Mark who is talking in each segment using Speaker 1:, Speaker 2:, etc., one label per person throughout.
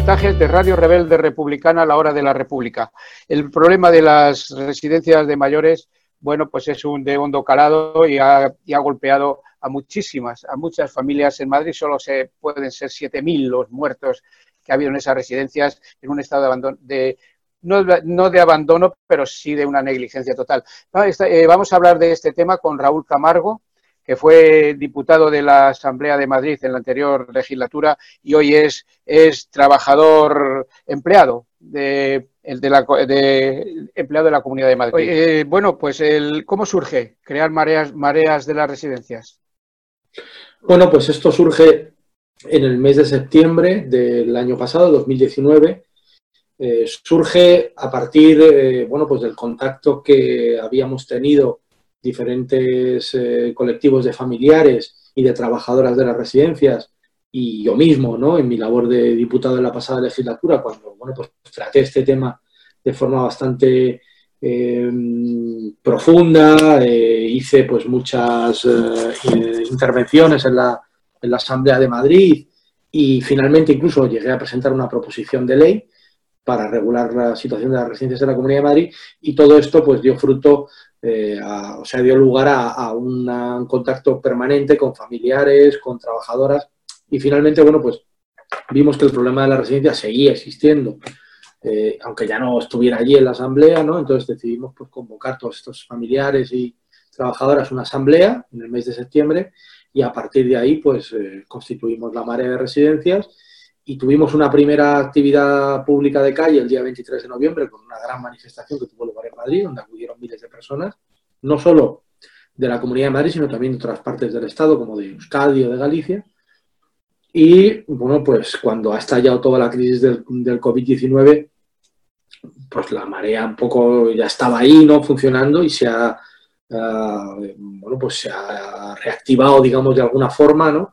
Speaker 1: reportajes de Radio Rebelde Republicana a la hora de la República. El problema de las residencias de mayores, bueno, pues es un de hondo calado y ha, golpeado a muchísimas, a muchas familias en Madrid. Solo se pueden ser 7.000 los muertos que ha habido en esas residencias en un estado de abandono, de, no, de abandono, pero sí de una negligencia total. Eh, vamos a hablar de este tema con Raúl Camargo, que fue diputado de la Asamblea de Madrid en la anterior legislatura y hoy es, es trabajador empleado de, de, la, de, empleado de la Comunidad de Madrid. Eh, bueno, pues el, ¿cómo surge crear mareas, mareas de las residencias?
Speaker 2: Bueno, pues esto surge en el mes de septiembre del año pasado, 2019. Eh, surge a partir eh, bueno, pues del contacto que habíamos tenido diferentes eh, colectivos de familiares y de trabajadoras de las residencias y yo mismo, ¿no? En mi labor de diputado en la pasada legislatura, cuando, bueno, pues traté este tema de forma bastante eh, profunda, eh, hice pues muchas intervenciones en la, en la Asamblea de Madrid y finalmente incluso llegué a presentar una proposición de ley para regular la situación de las residencias de la Comunidad de Madrid y todo esto pues dio fruto eh, o sea, dio lugar a, un contacto permanente con familiares, con trabajadoras y finalmente, bueno, pues vimos que el problema de la residencia seguía existiendo, eh, aunque ya no estuviera allí en la asamblea, ¿no? Entonces decidimos pues, convocar todos estos familiares y trabajadoras a una asamblea en el mes de septiembre y a partir de ahí pues eh, constituimos la marea de residencias y tuvimos una primera actividad pública de calle el día 23 de noviembre con una gran manifestación que tuvo lugar en Madrid, donde acudieron miles de personas, no solo de la Comunidad de Madrid, sino también de otras partes del Estado, como de Euskadi o de Galicia. Y bueno, pues cuando ha estallado toda la crisis del, COVID-19, pues la marea un poco ya estaba ahí, ¿no? Funcionando y se ha, eh, bueno, pues se ha reactivado, digamos, de alguna forma, ¿no?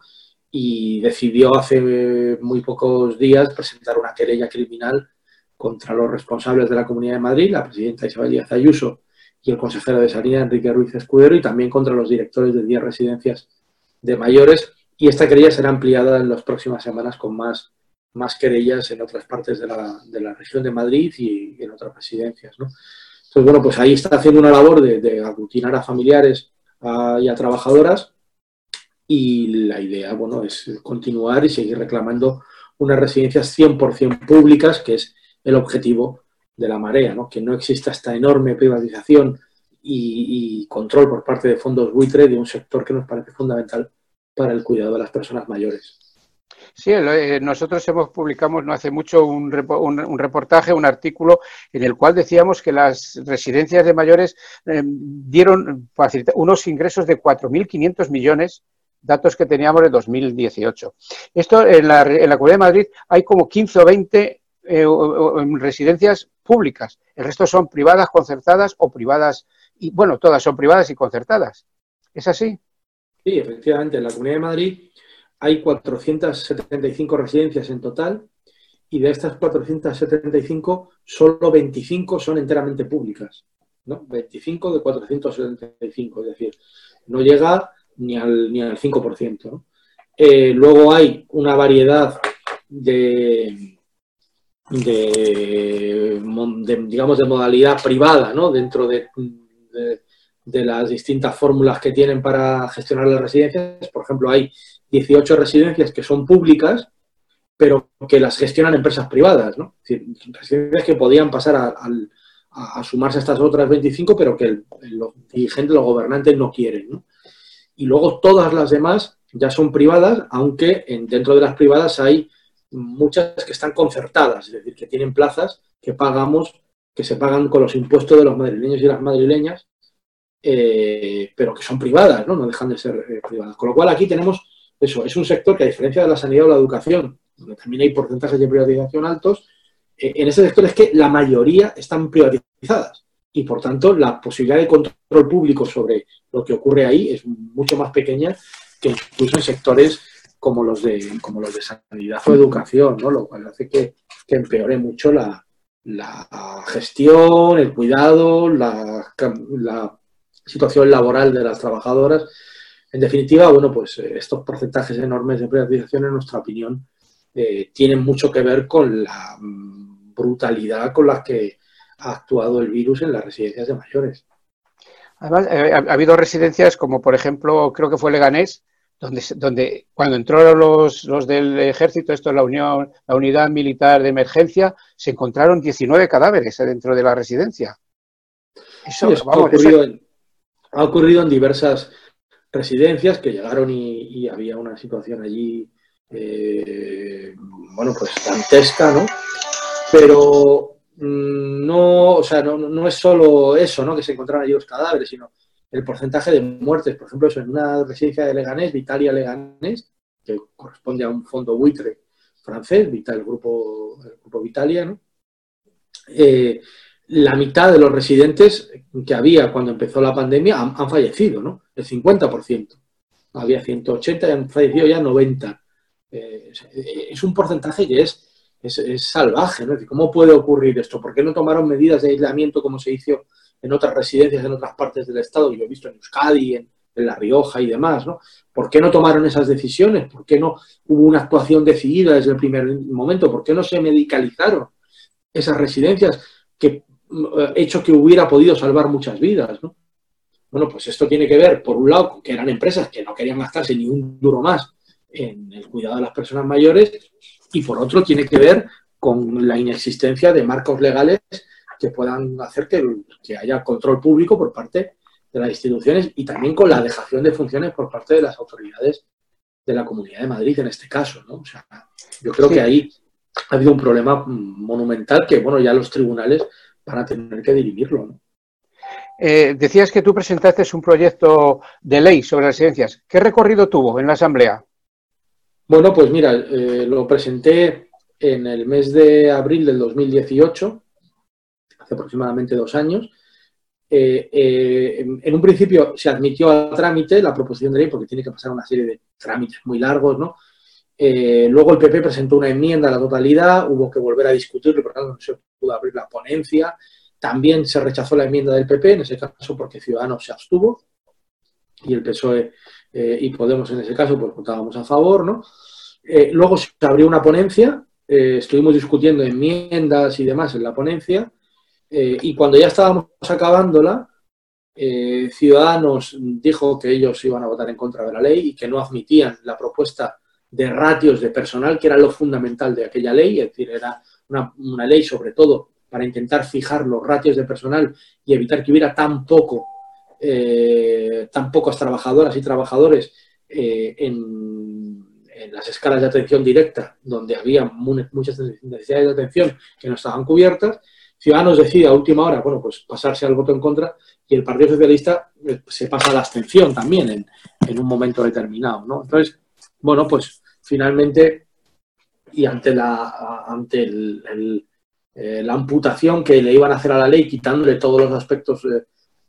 Speaker 2: Y decidió hace muy pocos días presentar una querella criminal contra los responsables de la Comunidad de Madrid, la presidenta Isabel Díaz Ayuso y el consejero de Sanidad Enrique Ruiz Escudero, y también contra los directores de 10 residencias de mayores. Y esta querella será ampliada en las próximas semanas con más, más querellas en otras partes de la, de la región de Madrid y en otras residencias. Entonces, bueno, pues ahí está haciendo una labor de aglutinar a familiares y a trabajadoras y la idea, bueno, es continuar y seguir reclamando unas residencias 100% públicas, que es el objetivo de la marea, ¿no? que no exista esta enorme privatización y, control por parte de fondos buitre de un sector que nos parece fundamental para el cuidado de las personas mayores.
Speaker 1: Sí, eh, nosotros hemos publicado no hace mucho un, reportaje, un artículo en el cual decíamos que las residencias de mayores eh, dieron unos ingresos de 4.500 millones datos que teníamos en 2018. Esto en la, en la Comunidad de Madrid hay como 15 o 20 eh, residencias públicas. El resto son privadas, concertadas o privadas, y bueno, todas son privadas y concertadas. ¿Es así?
Speaker 2: Sí, efectivamente. En la Comunidad de Madrid hay 475 residencias en total y de estas 475, solo 25 son enteramente públicas. ¿no? 25 de 475, es decir, no llega ni al, ni al 5%. Eh, luego hay una variedad de, de, digamos, de modalidad privada ¿no? dentro de, de, las distintas fórmulas que tienen para gestionar las residencias. Por ejemplo, hay 18 residencias que son públicas, pero que las gestionan empresas privadas. ¿no? residencias que podían pasar a, a, sumarse a estas otras 25, pero que los dirigentes, los gobernantes no quieren. ¿no? Y luego todas las demás ya son privadas, aunque dentro de las privadas hay muchas que están concertadas, es decir, que tienen plazas que pagamos, que se pagan con los impuestos de los madrileños y las madrileñas, eh, pero que son privadas, ¿no? No dejan de ser eh, privadas. Con lo cual aquí tenemos eso, es un sector que a diferencia de la sanidad o la educación, donde también hay porcentajes de privatización altos, eh, en ese sector es que la mayoría están privatizadas y por tanto la posibilidad de control público sobre lo que ocurre ahí es mucho más pequeña que incluso en sectores como los de, como los de sanidad o educación, ¿no? lo cual hace que, empeore mucho la, gestión, el cuidado, la, situación laboral de las trabajadoras. En definitiva, bueno, pues eh, estos porcentajes enormes de privatización, en nuestra opinión, eh, tienen mucho que ver con la mm, brutalidad con la que ha actuado el virus en las residencias de mayores.
Speaker 1: Además, eh, ha, habido residencias como, por ejemplo, creo que fue Leganés, donde, donde cuando entraron los, los del ejército, esto es la Unión, la Unidad Militar de Emergencia, se encontraron 19 cadáveres dentro de la residencia.
Speaker 2: Eso, ha, ocurrido en, ha, ocurrido en, diversas residencias que llegaron y, había una situación allí, eh, bueno, pues dantesca, ¿no? Pero mm, no, o sea, no, no, es solo eso, ¿no? Que se encontraron allí los cadáveres, sino el porcentaje de muertes. Por ejemplo, eso en una residencia de Leganés, Vitalia Leganés, que corresponde a un fondo buitre francés, el grupo, el grupo Vitalia, ¿no? Eh, la mitad de los residentes que había cuando empezó la pandemia han, fallecido, ¿no? El 50%. Había 180 y han fallecido ya 90. Eh, es un porcentaje que es, es, salvaje, ¿no? ¿Cómo puede ocurrir esto? ¿Por qué no tomaron medidas de aislamiento como se hizo en otras residencias en otras partes del Estado? Yo he visto en Euskadi, en, La Rioja y demás, ¿no? ¿Por qué no tomaron esas decisiones? ¿Por qué no hubo una actuación decidida desde el primer momento? ¿Por qué no se medicalizaron esas residencias? que eh, hecho que hubiera podido salvar muchas vidas. ¿no? Bueno, pues esto tiene que ver, por un lado, con que eran empresas que no querían gastarse ni un duro más en el cuidado de las personas mayores y por otro tiene que ver con la inexistencia de marcos legales que puedan hacer que, que haya control público por parte de las instituciones y también con la dejación de funciones por parte de las autoridades de la Comunidad de Madrid en este caso. ¿no? O sea, yo creo que ahí ha habido un problema monumental que, bueno, ya los tribunales van a tener que dirimirlo.
Speaker 1: Eh, decías que tú presentaste un proyecto de ley sobre residencias. ¿Qué recorrido tuvo en la Asamblea?
Speaker 2: Bueno, pues mira, eh, lo presenté en el mes de abril del 2018, hace aproximadamente dos años. Eh, en, un principio se admitió al trámite la proposición de ley porque tiene que pasar una serie de trámites muy largos, ¿no? Eh, luego el PP presentó una enmienda a la totalidad, hubo que volver a discutirlo, por tanto no se pudo abrir la ponencia. También se rechazó la enmienda del PP, en ese caso porque Ciudadanos se abstuvo y el PSOE eh, y Podemos en ese caso pues votábamos a favor, ¿no? Eh, luego se abrió una ponencia, estuvimos discutiendo enmiendas y demás en la ponencia y cuando ya estábamos acabándola, Ciudadanos dijo que ellos iban a votar en contra de la ley y que no admitían la propuesta de ratios de personal, que era lo fundamental de aquella ley, es decir, era una, ley sobre todo para intentar fijar los ratios de personal y evitar que hubiera tan poco, eh, tan pocas trabajadoras y trabajadores eh, en, las escalas de atención directa, donde había muchas necesidades de atención que no estaban cubiertas. Ciudadanos decide a última hora, bueno, pues pasarse al voto en contra y el Partido Socialista eh, se pasa a la abstención también en, un momento determinado. Entonces, bueno, pues finalmente, y ante la, ante eh, la amputación que le iban a hacer a la ley, quitándole todos los aspectos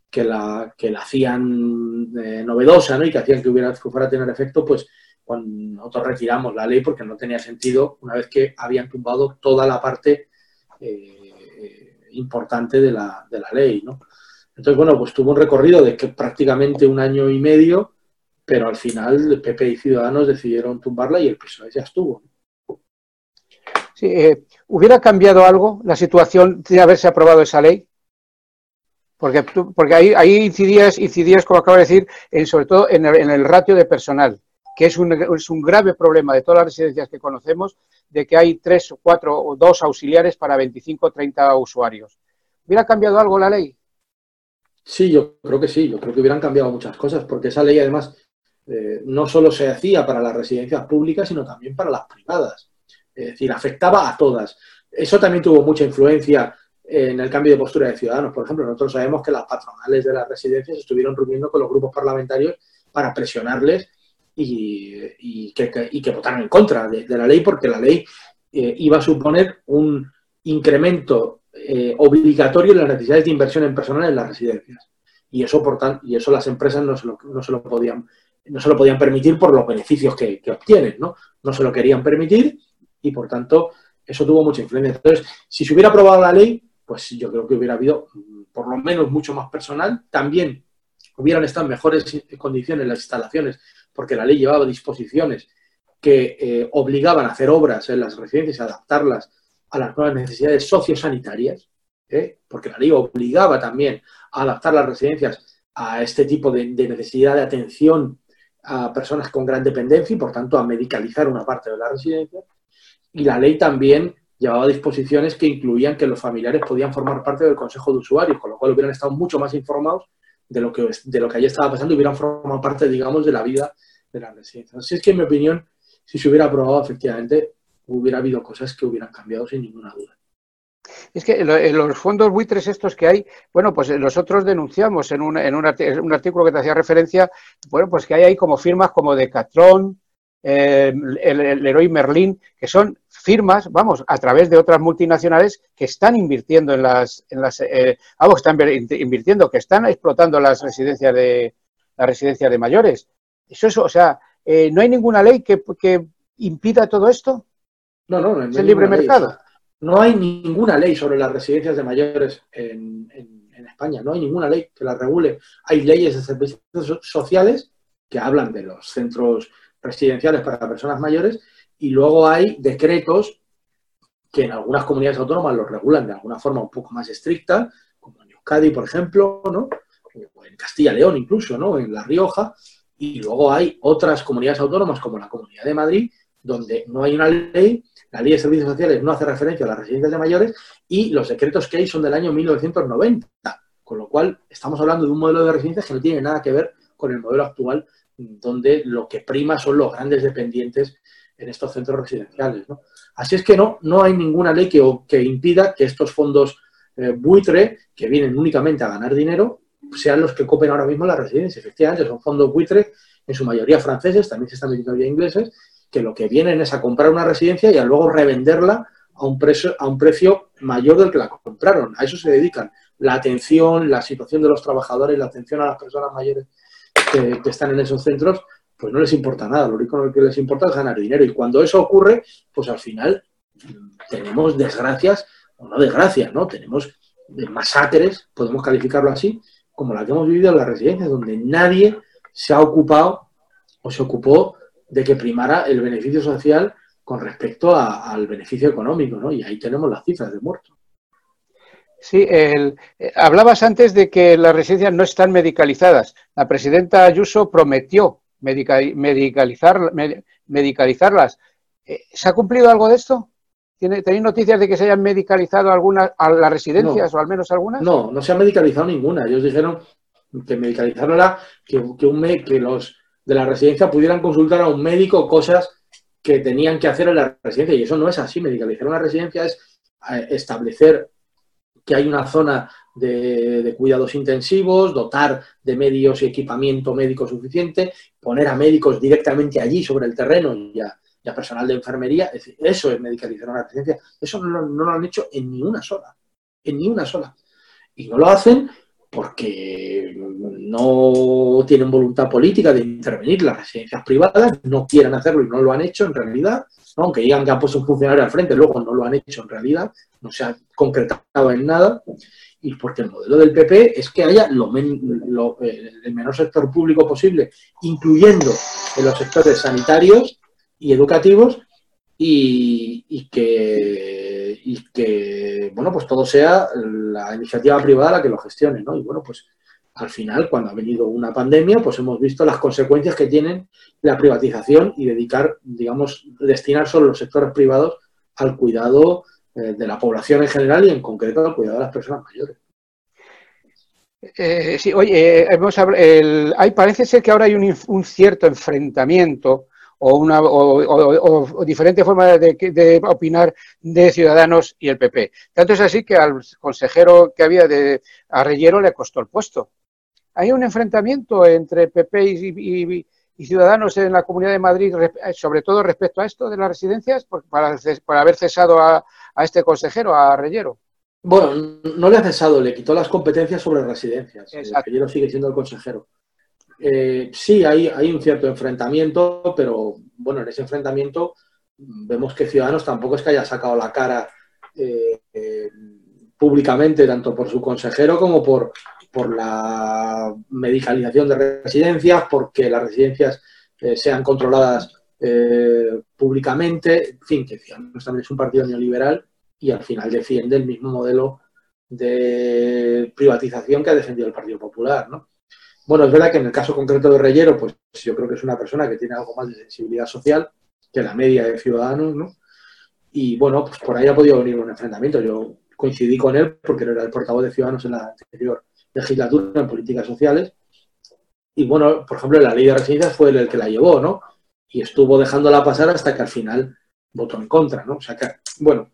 Speaker 2: que, la, que la hacían eh, novedosa ¿no? y que hacían que, hubiera, que fuera a tener efecto, pues cuando nosotros retiramos la ley porque no tenía sentido una vez que habían tumbado toda la parte importante de la, de la ley. ¿no? Entonces, bueno, pues tuvo un recorrido de que prácticamente un año y medio pero al final PP y Ciudadanos decidieron tumbarla y el PSOE ya estuvo.
Speaker 1: Sí, eh, ¿Hubiera cambiado algo la situación de haberse aprobado esa ley? Porque, ahí, ahí incidías, incidías, como acabo de decir, en, sobre todo en el, ratio de personal, que es un, es un grave problema de todas las residencias que conocemos, de que hay tres o cuatro o dos auxiliares para 25 o 30 usuarios. ¿Hubiera cambiado algo la ley?
Speaker 2: Sí, yo creo que sí, yo creo que hubieran cambiado muchas cosas, porque esa ley además eh, no solo se hacía para las residencias públicas, sino también para las privadas. Es decir, afectaba a todas. Eso también tuvo mucha influencia en el cambio de postura de ciudadanos. Por ejemplo, nosotros sabemos que las patronales de las residencias estuvieron reuniendo con los grupos parlamentarios para presionarles y, que, votaran en contra de, la ley, porque la ley eh, iba a suponer un incremento eh, obligatorio en las necesidades de inversión en personal en las residencias. Y eso, por y eso las empresas no no se lo podían no se lo podían permitir por los beneficios que, obtienen, ¿no? No se lo querían permitir y, por tanto, eso tuvo mucha influencia. Entonces, si se hubiera aprobado la ley, pues yo creo que hubiera habido mm, por lo menos mucho más personal. También hubieran estado en mejores condiciones las instalaciones, porque la ley llevaba disposiciones que eh, obligaban a hacer obras en las residencias, a adaptarlas a las nuevas necesidades sociosanitarias, ¿eh? porque la ley obligaba también a adaptar las residencias a este tipo de, necesidad de atención a personas con gran dependencia y, por tanto, a medicalizar una parte de la residencia. Y la ley también llevaba disposiciones que incluían que los familiares podían formar parte del consejo de usuarios, con lo cual hubieran estado mucho más informados de lo que, de lo que allí estaba pasando y hubieran formado parte, digamos, de la vida de la residencia. Así es que, en mi opinión, si se hubiera aprobado, efectivamente, hubiera habido cosas que hubieran cambiado sin ninguna duda.
Speaker 1: Es que los fondos buitres estos que hay, bueno, pues nosotros denunciamos en un, en un, artículo que te hacía referencia, bueno, pues que hay ahí como firmas como Decathlon, eh, el, el Leroy Merlin, que son firmas, vamos, a través de otras multinacionales que están invirtiendo en las, en las eh, vamos, están invirtiendo, que están explotando las residencias de las residencias de mayores. Eso es, o sea, eh, ¿no hay ninguna ley que, que impida todo esto?
Speaker 2: No, no, no.
Speaker 1: ¿Es el libre mercado?
Speaker 2: No hay ninguna ley sobre las residencias de mayores en, España, no hay ninguna ley que las regule. Hay leyes de servicios sociales que hablan de los centros residenciales para personas mayores y luego hay decretos que en algunas comunidades autónomas los regulan de alguna forma un poco más estricta, como en Euskadi, por ejemplo, ¿no? o en Castilla-León incluso, ¿no? en La Rioja, y luego hay otras comunidades autónomas como la Comunidad de Madrid, donde no hay una ley la Ley de Servicios Sociales no hace referencia a las residencias de mayores y los decretos que hay son del año 1990, con lo cual estamos hablando de un modelo de residencias que no tiene nada que ver con el modelo actual, donde lo que prima son los grandes dependientes en estos centros residenciales. Así es que no, no hay ninguna ley que, impida que estos fondos eh, buitre, que vienen únicamente a ganar dinero, sean los que copen ahora mismo las residencias. Efectivamente, son fondos buitre, en su mayoría franceses, también se están metiendo ya ingleses, que lo que vienen es a comprar una residencia y a luego revenderla a un, precio, a un precio mayor del que la compraron. A eso se dedican. La atención, la situación de los trabajadores, la atención a las personas mayores que, están en esos centros, pues no les importa nada. Lo único que les importa es ganar dinero. Y cuando eso ocurre, pues al final tenemos desgracias, o no desgracias, ¿no? Tenemos masacres, podemos calificarlo así, como la que hemos vivido en las residencias, donde nadie se ha ocupado o se ocupó de que primara el beneficio social con respecto al beneficio económico, ¿no? Y ahí tenemos las cifras de muertos.
Speaker 1: Sí, el, eh, hablabas antes de que las residencias no están medicalizadas. La presidenta Ayuso prometió medicalizar, medicalizarlas. Eh, ¿Se ha cumplido algo de esto? ¿Tenéis noticias de que se hayan medicalizado algunas a las residencias o al menos algunas?
Speaker 2: No, no se ha medicalizado ninguna. Ellos dijeron que medicalizaron que, que, un, que los de la residencia pudieran consultar a un médico cosas que tenían que hacer en la residencia. Y eso no es así. Medicalizar una residencia es eh, establecer que hay una zona de, cuidados intensivos, dotar de medios y equipamiento médico suficiente, poner a médicos directamente allí sobre el terreno y a, personal de enfermería. eso es medicalizar una residencia. Eso no, lo han hecho en ni una sola. En ni una sola. Y no lo hacen porque no tienen voluntad política de intervenir. Las residencias privadas, no quieren hacerlo y no lo han hecho en realidad, aunque digan que han puesto un funcionario al frente, luego no lo han hecho en realidad, no se ha concretado en nada, y porque el modelo del PP es que haya lo eh, el menor sector público posible, incluyendo en los sectores sanitarios y educativos, y, que, y que, bueno, pues todo sea la iniciativa privada la que lo gestione, ¿no? Y bueno, pues al final, cuando ha venido una pandemia, pues hemos visto las consecuencias que tienen la privatización y dedicar, digamos, destinar solo los sectores privados al cuidado eh, de la población en general y en concreto al cuidado de las personas mayores.
Speaker 1: Eh, sí, oye, eh, hay, parece ser que ahora hay un, un cierto enfrentamiento o, una, o, diferentes formas de, opinar de Ciudadanos y el PP. Tanto es así que al consejero que había de Arrellero le costó el puesto. Hay un enfrentamiento entre PP y, Ciudadanos en la Comunidad de Madrid, sobre todo respecto a esto de las residencias, por, para, haber cesado a, este consejero, a Arrellero.
Speaker 2: Bueno, no le ha cesado, le quitó las competencias sobre residencias. Arrellero sigue siendo el consejero. Eh, sí, hay, un cierto enfrentamiento, pero bueno, en ese enfrentamiento vemos que Ciudadanos tampoco es que haya sacado la cara eh, eh, públicamente, tanto por su consejero como por, por la medicalización de residencias, porque las residencias sean controladas públicamente, en fin, que Ciudadanos también es un partido neoliberal y al final defiende el mismo modelo de privatización que ha defendido el Partido Popular, ¿no? Bueno, es verdad que en el caso concreto de Reyero, pues yo creo que es una persona que tiene algo más de sensibilidad social que la media de ciudadanos, ¿no? Y bueno, pues por ahí ha podido venir un enfrentamiento. Yo coincidí con él porque era el portavoz de Ciudadanos en la anterior legislatura en políticas sociales. Y bueno, por ejemplo, la ley de residencias fue el que la llevó, ¿no? Y estuvo dejándola pasar hasta que al final votó en contra, ¿no? O sea que, bueno,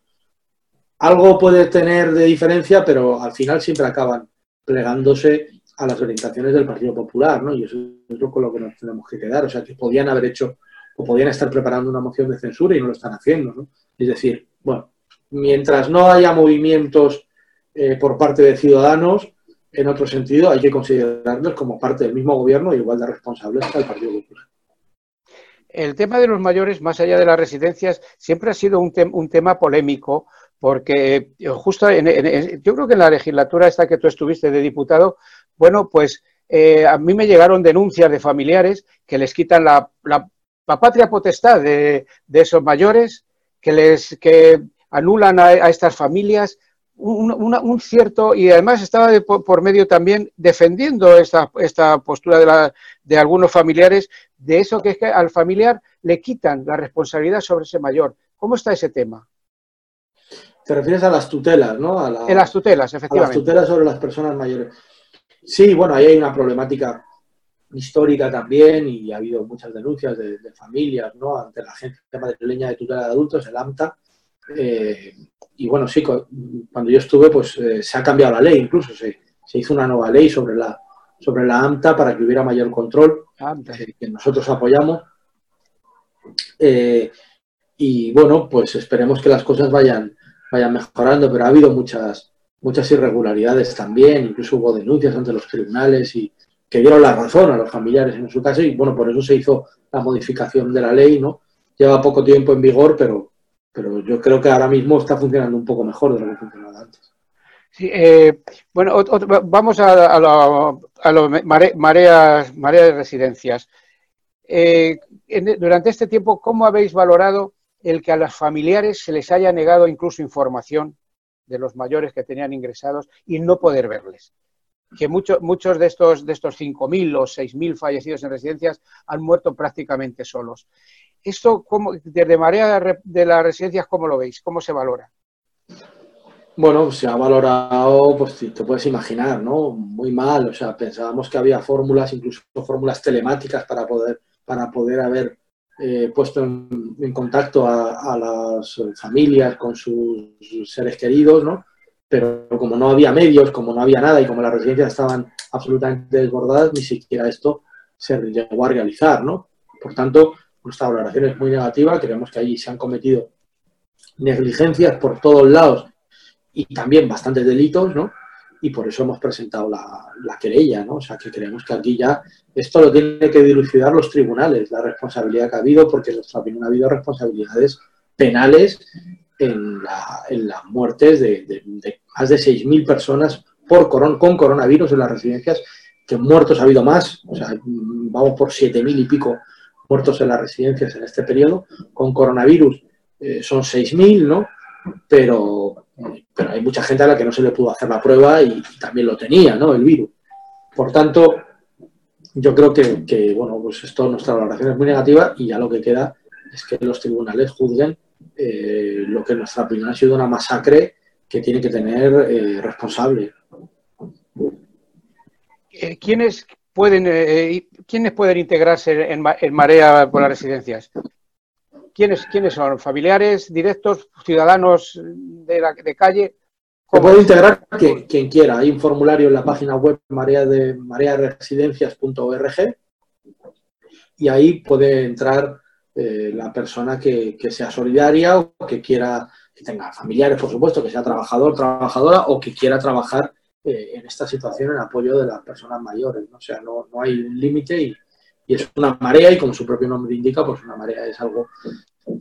Speaker 2: algo puede tener de diferencia, pero al final siempre acaban plegándose a las orientaciones del Partido Popular, ¿no? Y eso es lo con lo que nos tenemos que quedar. O sea, que podían haber hecho o podían estar preparando una moción de censura y no lo están haciendo, ¿no? Es decir, bueno, mientras no haya movimientos eh, por parte de ciudadanos, en otro sentido, hay que considerarlos como parte del mismo gobierno y igual de responsables que el Partido Popular.
Speaker 1: El tema de los mayores, más allá de las residencias, siempre ha sido un, un tema polémico porque eh, justo yo creo que en la legislatura esta que tú estuviste de diputado, bueno, pues eh, a mí me llegaron denuncias de familiares que les quitan la, patria potestad de, esos mayores, que les que anulan a, estas familias un, cierto, y además estaba por, medio también defendiendo esta, esta postura de, la, de algunos familiares, de eso que es que al familiar le quitan la responsabilidad sobre ese mayor. ¿Cómo está ese tema?
Speaker 2: Te refieres a las tutelas, ¿no? A
Speaker 1: en las tutelas, efectivamente.
Speaker 2: A las tutelas sobre las personas mayores. Sí, bueno, ahí hay una problemática histórica también y ha habido muchas denuncias de, familias, ¿no? Ante la Agencia Madrileña de Tutela de Adultos, el AMTA. Eh, y bueno, sí, cuando yo estuve, pues eh, se ha cambiado la ley, incluso se, se, hizo una nueva ley sobre la, sobre la AMTA para que hubiera mayor control, eh, que nosotros apoyamos. y bueno, pues esperemos que las cosas vayan, vayan mejorando, pero ha habido muchas, muchas irregularidades también, incluso hubo denuncias ante los tribunales y que dieron la razón a los familiares en su caso y bueno, por eso se hizo la modificación de la ley, ¿no? Lleva poco tiempo en vigor, pero, pero yo creo que ahora mismo está funcionando un poco mejor de lo que funcionaba antes.
Speaker 1: Sí, eh, bueno, vamos a, a, mareas, de residencias. Eh, durante este tiempo, ¿cómo habéis valorado el que a los familiares se les haya negado incluso información de los mayores que tenían ingresados y no poder verles. Que muchos muchos de estos, de estos 5.000 o 6.000 fallecidos en residencias han muerto prácticamente solos. ¿Esto desde Marea de las residencias, cómo lo veis? ¿Cómo se valora?
Speaker 2: Bueno, se ha valorado, pues te puedes imaginar, ¿no? Muy mal. O sea, pensábamos que había fórmulas, incluso fórmulas telemáticas para poder, para poder haber eh, puesto en, contacto a, las familias con sus seres queridos, ¿no? Pero como no había medios, como no había nada y como las residencias estaban absolutamente desbordadas, ni siquiera esto se llegó a realizar, ¿no? Por tanto, nuestra valoración es muy negativa, creemos que allí se han cometido negligencias por todos lados y también bastantes delitos, ¿no? Y por eso hemos presentado la, querella, ¿no? O sea, que creemos que aquí ya esto lo tienen que dilucidar los tribunales, la responsabilidad que ha habido, porque en nuestra opinión ha habido responsabilidades penales en, las muertes de, más de 6.000 personas por con coronavirus en las residencias, que muertos ha habido más, o sea, vamos por 7.000 y pico muertos en las residencias en este periodo, con coronavirus eh, son 6.000, ¿no? Pero pero hay mucha gente a la que no se le pudo hacer la prueba y, también lo tenía, ¿no? El virus. Por tanto, yo creo que, bueno, pues esto, nuestra valoración es muy negativa y ya lo que queda es que los tribunales juzguen eh, lo que en nuestra opinión ha sido una masacre que tiene que tener eh, responsable.
Speaker 1: Eh, ¿Quiénes pueden, ¿Quiénes pueden integrarse en, en Marea por las residencias? ¿Quiénes, ¿Quiénes son? ¿Familiares directos, ciudadanos de, la, de calle?
Speaker 2: Se puede integrar quien, quiera. Hay un formulario en la página web marea de marearesidencias.org y ahí puede entrar eh, la persona que, sea solidaria o que quiera, que tenga familiares, por supuesto, que sea trabajador, trabajadora o que quiera trabajar eh, en esta situación en apoyo de las personas mayores. O sea, no, no hay un límite y, y es una marea y como su propio nombre indica, pues una marea es algo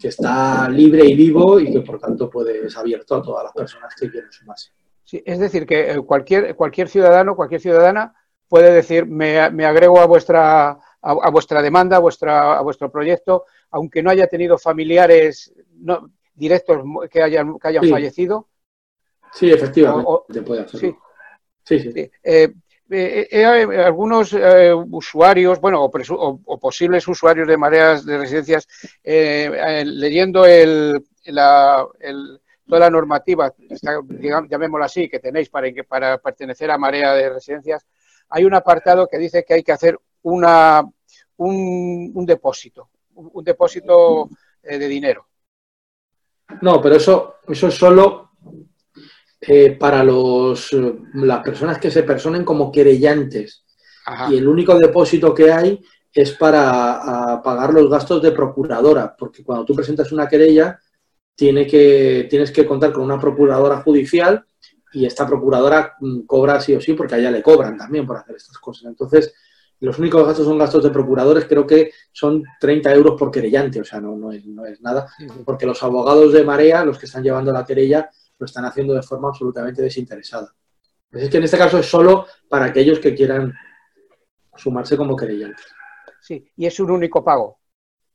Speaker 2: que está libre y vivo y que por tanto puede, es abierto a todas las personas que quieren sumarse.
Speaker 1: Sí, es decir, que eh, cualquier, cualquier ciudadano, cualquier ciudadana puede decir, me, agrego a vuestra, a, vuestra demanda, a, vuestra, a vuestro proyecto, aunque no haya tenido familiares directos que hayan, que hayan fallecido.
Speaker 2: Sí, efectivamente, puede hacerlo.
Speaker 1: Sí, sí. sí. Eh, eh, eh, algunos usuarios, bueno, o, posibles usuarios de mareas de residencias, leyendo el, la, toda la normativa, llamémosla así, que tenéis para, pertenecer a marea de residencias, hay un apartado que dice que hay que hacer una, un, depósito, un, depósito eh, de dinero.
Speaker 2: No, pero eso, eso es solo eh, para los, las personas que se personen como querellantes. Y el único depósito que hay es para pagar los gastos de procuradora, porque cuando tú presentas una querella, tiene que, tienes que contar con una procuradora judicial y esta procuradora mm, cobra sí o sí porque a ella le cobran también por hacer estas cosas. Entonces, los únicos gastos son gastos de procuradores, creo que son 30 euros por querellante, o sea, no, no, es, no es nada, porque los abogados de Marea, los que están llevando la querella, lo están haciendo de forma absolutamente desinteresada. Es que en este caso es solo para aquellos que quieran sumarse como querellantes.
Speaker 1: Sí, y es un único pago.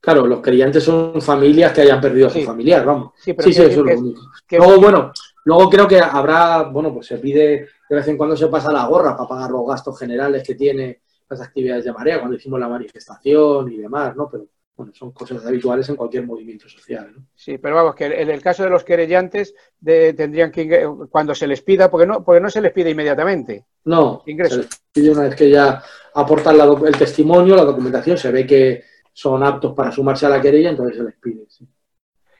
Speaker 2: Claro, los querellantes son familias que hayan perdido a su familiar, vamos. Sí, sí, eso es lo único. Luego, bueno, luego creo que habrá, bueno, pues se pide, de vez en cuando se pasa la gorra para pagar los gastos generales que tiene las actividades de marea, cuando hicimos la manifestación y demás, ¿no? Pero bueno, son cosas habituales en cualquier movimiento social. ¿no?
Speaker 1: Sí, pero vamos, que en el caso de los querellantes tendrían que, cuando se les pida, porque no, porque no se les pide inmediatamente.
Speaker 2: No, se les pide una vez que ya aportan el testimonio, la documentación, se ve que son aptos para sumarse a la querella, entonces se les pide.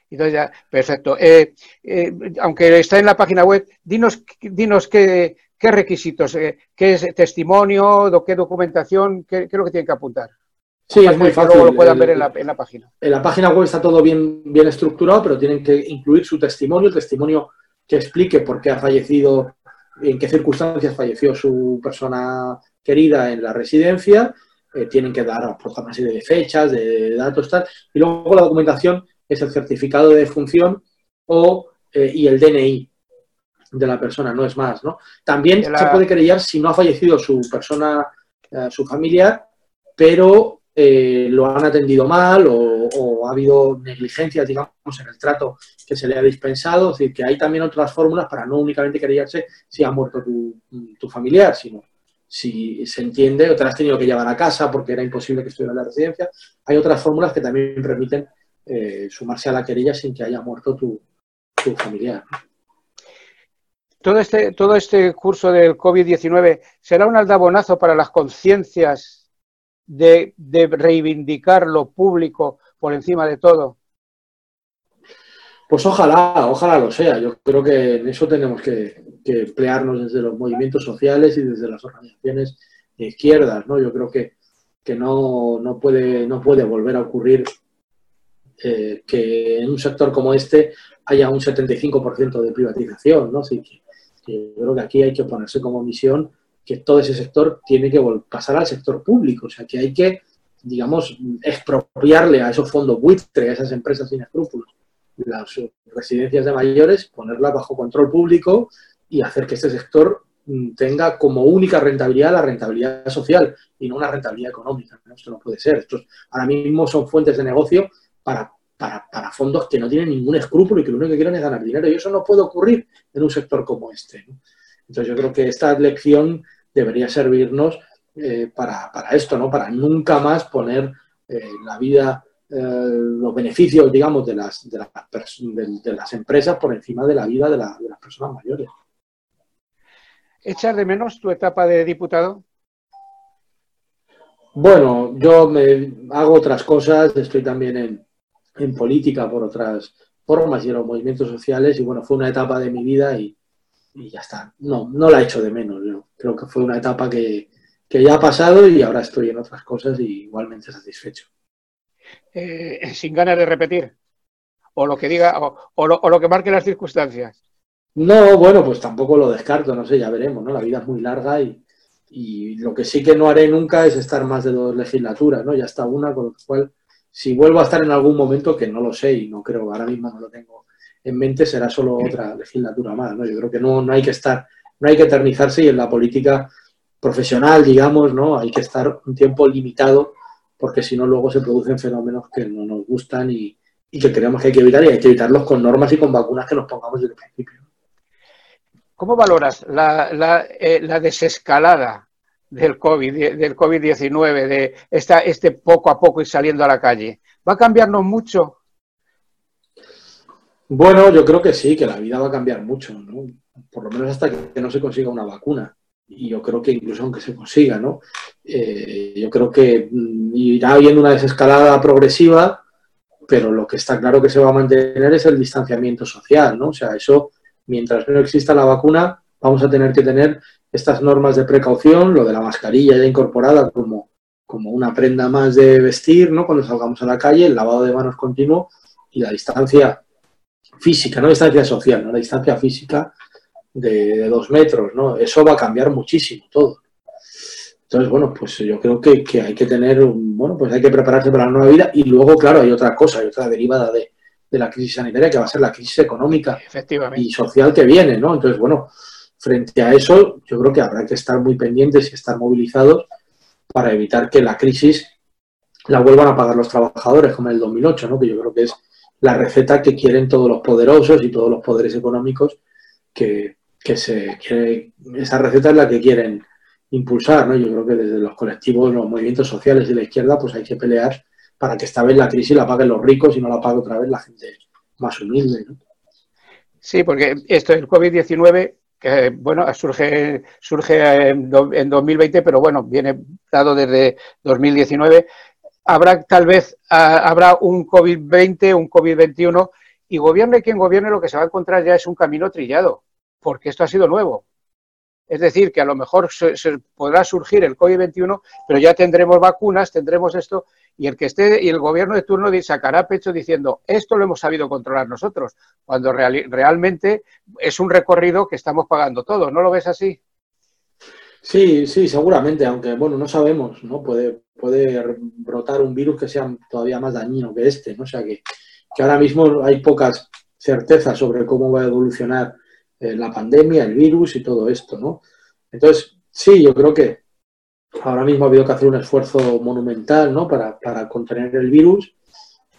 Speaker 1: Entonces ya, perfecto. Eh, eh, aunque está en la página web, dinos, dinos qué, requisitos, eh, qué es testimonio, qué documentación, qué, es lo que tienen que apuntar.
Speaker 2: Sí, es muy fácil.
Speaker 1: lo puedan ver en la, en la, página.
Speaker 2: En la página web está todo bien, bien estructurado, pero tienen que incluir su testimonio, el testimonio que explique por qué ha fallecido, en qué circunstancias falleció su persona querida en la residencia eh, tienen que dar una serie de fechas, de datos, tal. Y luego la documentación es el certificado de función o, eh, y el DNI de la persona, no es más, ¿no? También se puede querellar si no ha fallecido su persona, eh, su familiar, pero lo han atendido mal o, ha habido negligencia, digamos, en el trato que se le ha dispensado. Es decir, que hay también otras fórmulas para no únicamente querellarse si ha muerto tu, tu familiar, sino si se entiende, o te has tenido que llevar a casa porque era imposible que estuviera en la residencia. Hay otras fórmulas que también permiten eh, sumarse a la querella sin que haya muerto tu, familiar.
Speaker 1: Todo este, todo este curso del COVID-19 será un aldabonazo para las conciencias de, reivindicar lo público por encima de todo.
Speaker 2: Pues ojalá, ojalá lo sea. Yo creo que en eso tenemos que, emplearnos desde los movimientos sociales y desde las organizaciones de izquierdas, ¿no? Yo creo que, que no, no, puede, no puede volver a ocurrir eh, que en un sector como este haya un 75% de privatización, ¿no? Así que, yo creo que aquí hay que ponerse como misión que todo ese sector tiene que pasar al sector público, o sea, que hay que, digamos, expropiarle a esos fondos buitre, a esas empresas sin escrúpulos, las residencias de mayores, ponerlas bajo control público y hacer que este sector mm, tenga como única rentabilidad la rentabilidad social y no una rentabilidad económica. Esto no puede ser. Estos ahora mismo son fuentes de negocio para, para, fondos que no tienen ningún escrúpulo y que lo único que quieren es ganar dinero. Y eso no puede ocurrir en un sector como este. Entonces yo creo que esta lección debería servirnos eh, para, esto, ¿no? para nunca más poner eh, la vida eh, los beneficios, digamos, de las, de, las, de, las empresas por encima de la vida de, las personas mayores.
Speaker 1: ¿Echar de menos tu etapa de diputado?
Speaker 2: Bueno, yo me hago otras cosas, estoy también en, en política por otras formas y en los movimientos sociales y bueno, fue una etapa de mi vida y, y ya está. No, no la echo de menos. Creo que fue una etapa que, que ya ha pasado y ahora estoy en otras cosas y igualmente satisfecho.
Speaker 1: Eh, sin ganas de repetir, o lo que diga, o, lo, que marque las circunstancias.
Speaker 2: No, bueno, pues tampoco lo descarto, no sé, ya veremos, ¿no? La vida es muy larga y, lo que sí que no haré nunca es estar más de dos legislaturas, ¿no? Ya está una, con lo cual, si vuelvo a estar en algún momento, que no lo sé y no creo, ahora mismo no lo tengo en mente, será solo otra legislatura más, ¿no? Yo creo que no, no hay que estar, no hay que eternizarse y en la política profesional, digamos, ¿no? Hay que estar un tiempo limitado porque si no luego se producen fenómenos que no nos gustan y, que creemos que hay que evitar y hay que evitarlos con normas y con vacunas que nos pongamos desde el principio.
Speaker 1: ¿Cómo valoras la, eh, desescalada del COVID, del COVID-19, de esta, este poco a poco ir saliendo a la calle? ¿Va a cambiarnos mucho?
Speaker 2: Bueno, yo creo que sí, que la vida va a cambiar mucho, ¿no? Por lo menos hasta que no se consiga una vacuna. Y yo creo que incluso aunque se consiga, ¿no? Eh, yo creo que mm, irá habiendo una desescalada progresiva, pero lo que está claro que se va a mantener es el distanciamiento social, ¿no? O sea, eso, mientras no exista la vacuna, vamos a tener que tener estas normas de precaución, lo de la mascarilla ya incorporada como, como una prenda más de vestir, ¿no? Cuando salgamos a la calle, el lavado de manos continuo y la distancia física, no distancia social, no la distancia física de, dos metros, ¿no? Eso va a cambiar muchísimo todo. Entonces, bueno, pues yo creo que, hay que tener, bueno, pues hay que prepararse para la nueva vida y luego, claro, hay otra cosa, hay otra derivada de, la crisis sanitaria que va a ser la crisis económica y social que viene, ¿no? Entonces, bueno, frente a eso, yo creo que habrá que estar muy pendientes y estar movilizados para evitar que la crisis la vuelvan a pagar los trabajadores como en el 2008, ¿no? Que yo creo que es la receta que quieren todos los poderosos y todos los poderes económicos que, se esa receta es la que quieren impulsar, ¿no? Yo creo que desde los colectivos, los movimientos sociales de la izquierda, pues hay que pelear para que esta vez la crisis la paguen los ricos y no la pague otra vez la gente más humilde, ¿no?
Speaker 1: Sí, porque esto el COVID-19 que bueno, surge, surge en 2020, pero bueno, viene dado desde 2019 habrá tal vez habrá un COVID-20, un COVID-21, y gobierne quien gobierne, lo que se va a encontrar ya es un camino trillado, porque esto ha sido nuevo. Es decir, que a lo mejor se, podrá surgir el COVID-21, pero ya tendremos vacunas, tendremos esto, y el que esté y el gobierno de turno sacará pecho diciendo esto lo hemos sabido controlar nosotros, cuando realmente es un recorrido que estamos pagando todos. ¿No lo ves así?
Speaker 2: Sí, sí, seguramente, aunque bueno, no sabemos, ¿no? Puede, puede brotar un virus que sea todavía más dañino que este, ¿no? O sea que, ahora mismo hay pocas certezas sobre cómo va a evolucionar eh, la pandemia, el virus y todo esto, ¿no? Entonces, sí, yo creo que ahora mismo ha habido que hacer un esfuerzo monumental, ¿no? Para, para contener el virus,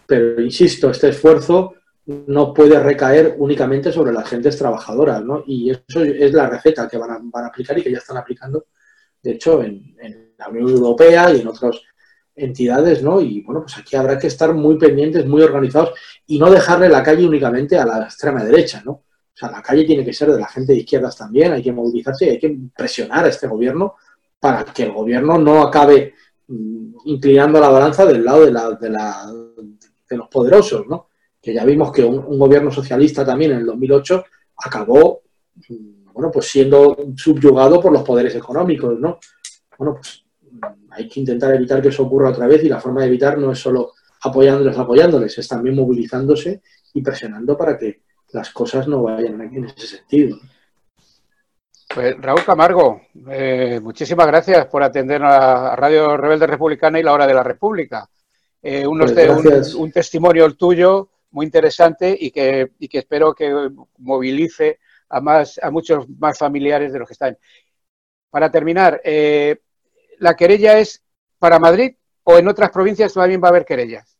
Speaker 2: pero insisto, este esfuerzo no puede recaer únicamente sobre las gentes trabajadoras, ¿no? Y eso es la receta que van a, van a aplicar y que ya están aplicando, de hecho, en, la Unión Europea y en otras entidades, ¿no? Y bueno, pues aquí habrá que estar muy pendientes, muy organizados y no dejarle la calle únicamente a la extrema derecha, ¿no? O sea, la calle tiene que ser de la gente de izquierdas también, hay que movilizarse y hay que presionar a este gobierno para que el gobierno no acabe mm, inclinando la balanza del lado de, la, de, la, de los poderosos, ¿no? Que ya vimos que un, gobierno socialista también en el 2008 acabó, mm, bueno, pues siendo subyugado por los poderes económicos, ¿no? Bueno, pues mm, hay que intentar evitar que eso ocurra otra vez y la forma de evitar no es solo apoyándoles, apoyándoles, es también movilizándose y presionando para que las cosas no vayan en ese sentido.
Speaker 1: Pues Raúl Camargo, eh, muchísimas gracias por atender a Radio Rebelde Republicana y la Hora de la República. Eh, pues un, testimonio tuyo muy interesante y que, y que espero que movilice a, más, a muchos más familiares de los que están. Para terminar, eh, ¿la querella es para Madrid o en otras provincias también va a haber querellas?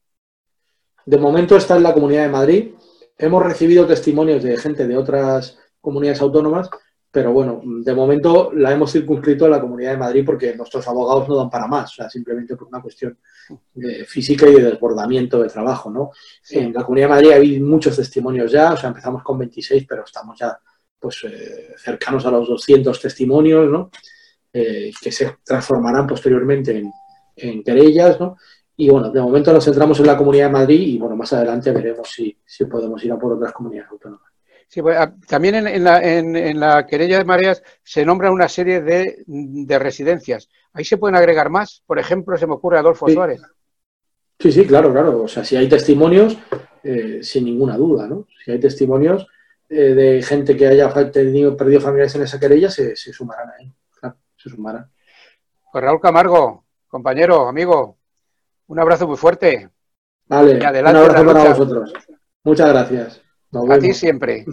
Speaker 2: De momento está en la Comunidad de Madrid. Hemos recibido testimonios de gente de otras comunidades autónomas pero bueno, de momento la hemos circunscrito a la Comunidad de Madrid porque nuestros abogados no dan para más, o sea, simplemente por una cuestión de física y de desbordamiento de trabajo, ¿no? En la Comunidad de Madrid hay muchos testimonios ya, o sea, empezamos con 26, pero estamos ya pues eh, cercanos a los 200 testimonios, ¿no? Eh, que se transformarán posteriormente en, en querellas, ¿no? Y bueno, de momento nos centramos en la Comunidad de Madrid y bueno, más adelante veremos si, si podemos ir a por otras comunidades autónomas.
Speaker 1: Sí, pues, ah, también en, la, en, la, querella de mareas se nombra una serie de, residencias. Ahí se pueden agregar más. Por ejemplo, se me ocurre Adolfo Suárez.
Speaker 2: Sí, sí, claro, claro. O sea, si hay testimonios, eh, sin ninguna duda, ¿no? Si hay testimonios eh, de gente que haya tenido, perdido familiares en esa querella, se, sumarán ahí. Claro, se sumarán.
Speaker 1: Pues Raúl Camargo, compañero, amigo, un abrazo muy fuerte.
Speaker 2: Vale, un abrazo para vosotros. Muchas gracias.
Speaker 1: A ti siempre.